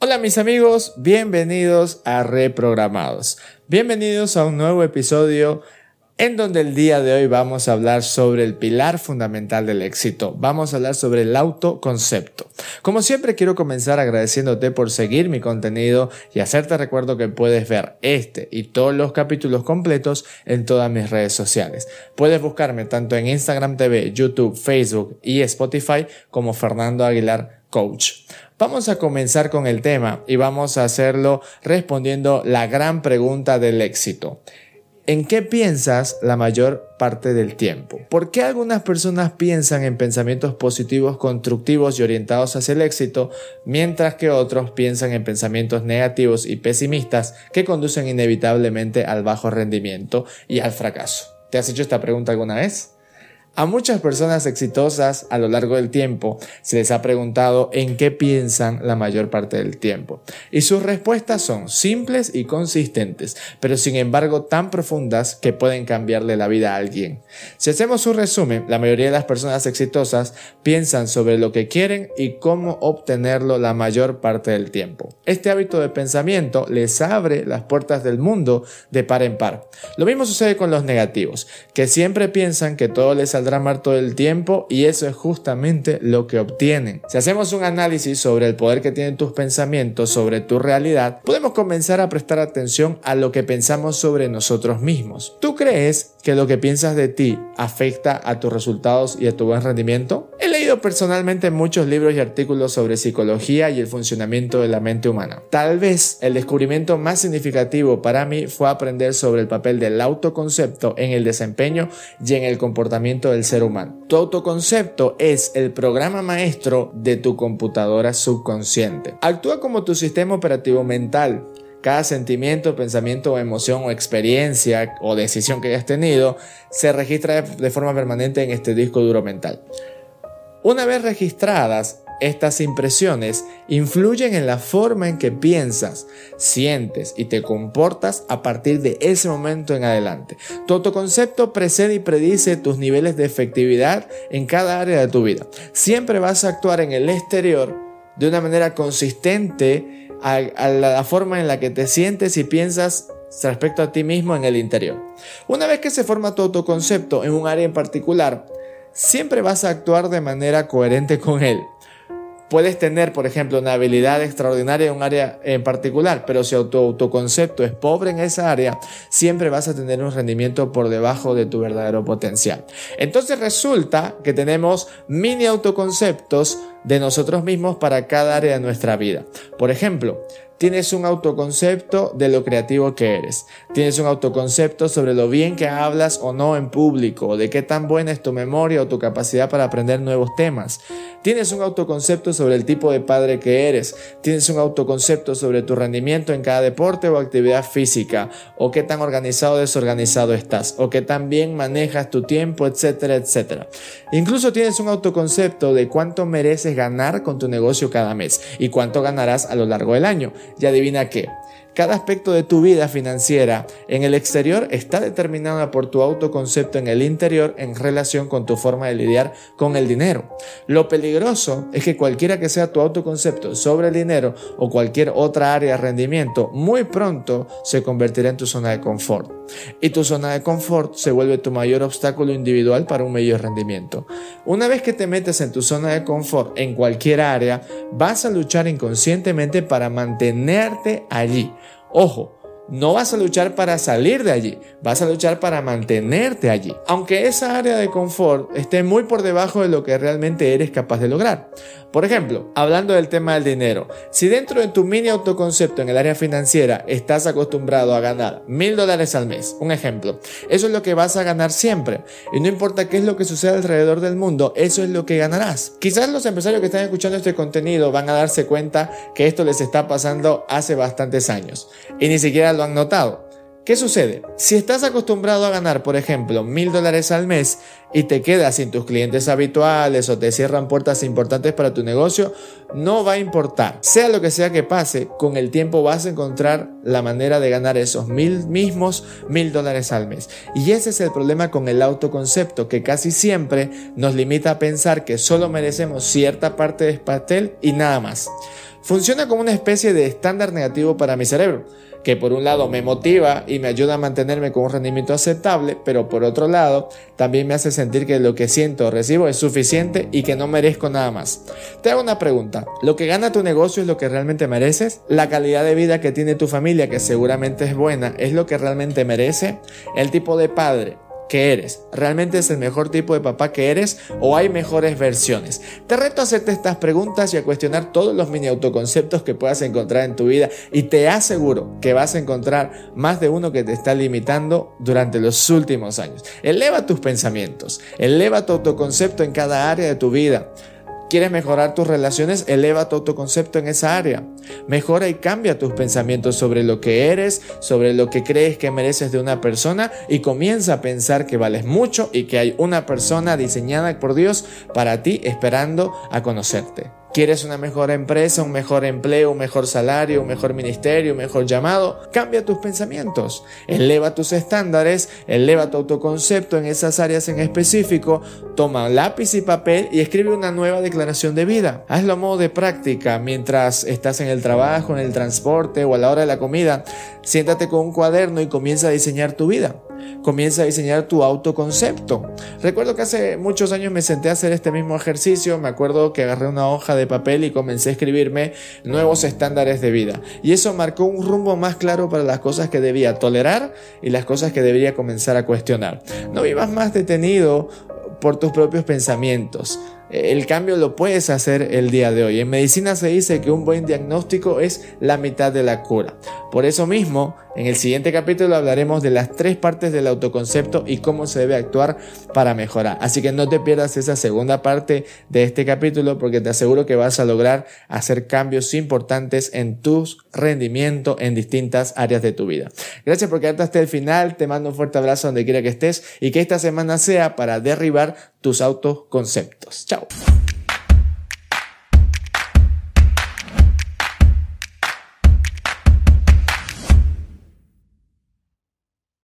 Hola mis amigos, bienvenidos a Reprogramados. Bienvenidos a un nuevo episodio en donde el día de hoy vamos a hablar sobre el pilar fundamental del éxito. Vamos a hablar sobre el autoconcepto. Como siempre quiero comenzar agradeciéndote por seguir mi contenido y hacerte recuerdo que puedes ver este y todos los capítulos completos en todas mis redes sociales. Puedes buscarme tanto en Instagram TV, YouTube, Facebook y Spotify como Fernando Aguilar Coach. Vamos a comenzar con el tema y vamos a hacerlo respondiendo la gran pregunta del éxito. ¿En qué piensas la mayor parte del tiempo? ¿Por qué algunas personas piensan en pensamientos positivos, constructivos y orientados hacia el éxito, mientras que otros piensan en pensamientos negativos y pesimistas que conducen inevitablemente al bajo rendimiento y al fracaso? ¿Te has hecho esta pregunta alguna vez? A muchas personas exitosas a lo largo del tiempo se les ha preguntado en qué piensan la mayor parte del tiempo. Y sus respuestas son simples y consistentes, pero sin embargo tan profundas que pueden cambiarle la vida a alguien. Si hacemos un resumen, la mayoría de las personas exitosas piensan sobre lo que quieren y cómo obtenerlo la mayor parte del tiempo. Este hábito de pensamiento les abre las puertas del mundo de par en par. Lo mismo sucede con los negativos, que siempre piensan que todo les saldrá mal todo el tiempo y eso es justamente lo que obtienen. Si hacemos un análisis sobre el poder que tienen tus pensamientos sobre tu realidad, podemos comenzar a prestar atención a lo que pensamos sobre nosotros mismos. ¿Tú crees que lo que piensas de ti afecta a tus resultados y a tu buen rendimiento? He leído personalmente muchos libros y artículos sobre psicología y el funcionamiento de la mente humana. Tal vez el descubrimiento más significativo para mí fue aprender sobre el papel del autoconcepto en el desempeño y en el comportamiento del ser humano. Tu autoconcepto es el programa maestro de tu computadora subconsciente. Actúa como tu sistema operativo mental cada sentimiento, pensamiento, emoción o experiencia o decisión que hayas tenido se registra de forma permanente en este disco duro mental. Una vez registradas, estas impresiones influyen en la forma en que piensas, sientes y te comportas a partir de ese momento en adelante. Tu autoconcepto precede y predice tus niveles de efectividad en cada área de tu vida. Siempre vas a actuar en el exterior de una manera consistente a, la forma en la que te sientes y piensas respecto a ti mismo en el interior. Una vez que se forma tu autoconcepto en un área en particular, siempre vas a actuar de manera coherente con él. Puedes tener, por ejemplo, una habilidad extraordinaria en un área en particular, pero si tu autoconcepto es pobre en esa área, siempre vas a tener un rendimiento por debajo de tu verdadero potencial. Entonces resulta que tenemos mini autoconceptos de nosotros mismos para cada área de nuestra vida. Por ejemplo, Tienes un autoconcepto de lo creativo que eres. Tienes un autoconcepto sobre lo bien que hablas o no en público, de qué tan buena es tu memoria o tu capacidad para aprender nuevos temas. Tienes un autoconcepto sobre el tipo de padre que eres. Tienes un autoconcepto sobre tu rendimiento en cada deporte o actividad física, o qué tan organizado o desorganizado estás, o qué tan bien manejas tu tiempo, etcétera, etcétera. Incluso tienes un autoconcepto de cuánto mereces ganar con tu negocio cada mes y cuánto ganarás a lo largo del año. Y adivina qué, cada aspecto de tu vida financiera en el exterior está determinada por tu autoconcepto en el interior en relación con tu forma de lidiar con el dinero. Lo peligroso es que cualquiera que sea tu autoconcepto sobre el dinero o cualquier otra área de rendimiento, muy pronto se convertirá en tu zona de confort. Y tu zona de confort se vuelve tu mayor obstáculo individual para un mayor rendimiento. Una vez que te metes en tu zona de confort en cualquier área, vas a luchar inconscientemente para mantenerte allí. Ojo, no vas a luchar para salir de allí, vas a luchar para mantenerte allí, aunque esa área de confort esté muy por debajo de lo que realmente eres capaz de lograr. Por ejemplo, hablando del tema del dinero, si dentro de tu mini autoconcepto en el área financiera estás acostumbrado a ganar mil dólares al mes, un ejemplo, eso es lo que vas a ganar siempre. Y no importa qué es lo que suceda alrededor del mundo, eso es lo que ganarás. Quizás los empresarios que están escuchando este contenido van a darse cuenta que esto les está pasando hace bastantes años y ni siquiera lo han notado. ¿Qué sucede? Si estás acostumbrado a ganar, por ejemplo, mil dólares al mes y te quedas sin tus clientes habituales o te cierran puertas importantes para tu negocio, no va a importar. Sea lo que sea que pase, con el tiempo vas a encontrar la manera de ganar esos mil mismos mil dólares al mes. Y ese es el problema con el autoconcepto, que casi siempre nos limita a pensar que solo merecemos cierta parte del pastel y nada más. Funciona como una especie de estándar negativo para mi cerebro que por un lado me motiva y me ayuda a mantenerme con un rendimiento aceptable, pero por otro lado también me hace sentir que lo que siento o recibo es suficiente y que no merezco nada más. Te hago una pregunta, ¿lo que gana tu negocio es lo que realmente mereces? ¿La calidad de vida que tiene tu familia, que seguramente es buena, es lo que realmente merece? ¿El tipo de padre que eres? ¿Realmente es el mejor tipo de papá que eres o hay mejores versiones? Te reto a hacerte estas preguntas y a cuestionar todos los mini autoconceptos que puedas encontrar en tu vida y te aseguro que vas a encontrar más de uno que te está limitando durante los últimos años. Eleva tus pensamientos, eleva tu autoconcepto en cada área de tu vida. ¿Quieres mejorar tus relaciones? Eleva tu autoconcepto en esa área. Mejora y cambia tus pensamientos sobre lo que eres, sobre lo que crees que mereces de una persona y comienza a pensar que vales mucho y que hay una persona diseñada por Dios para ti esperando a conocerte. ¿Quieres una mejor empresa, un mejor empleo, un mejor salario, un mejor ministerio, un mejor llamado? Cambia tus pensamientos, eleva tus estándares, eleva tu autoconcepto en esas áreas en específico, toma lápiz y papel y escribe una nueva declaración de vida. Hazlo a modo de práctica mientras estás en el trabajo, en el transporte o a la hora de la comida. Siéntate con un cuaderno y comienza a diseñar tu vida comienza a diseñar tu autoconcepto. Recuerdo que hace muchos años me senté a hacer este mismo ejercicio, me acuerdo que agarré una hoja de papel y comencé a escribirme nuevos estándares de vida. Y eso marcó un rumbo más claro para las cosas que debía tolerar y las cosas que debería comenzar a cuestionar. No vivas más detenido por tus propios pensamientos. El cambio lo puedes hacer el día de hoy. En medicina se dice que un buen diagnóstico es la mitad de la cura. Por eso mismo, en el siguiente capítulo hablaremos de las tres partes del autoconcepto y cómo se debe actuar para mejorar. Así que no te pierdas esa segunda parte de este capítulo porque te aseguro que vas a lograr hacer cambios importantes en tu rendimiento en distintas áreas de tu vida. Gracias por quedarte hasta el final. Te mando un fuerte abrazo donde quiera que estés y que esta semana sea para derribar tus autoconceptos. Chao.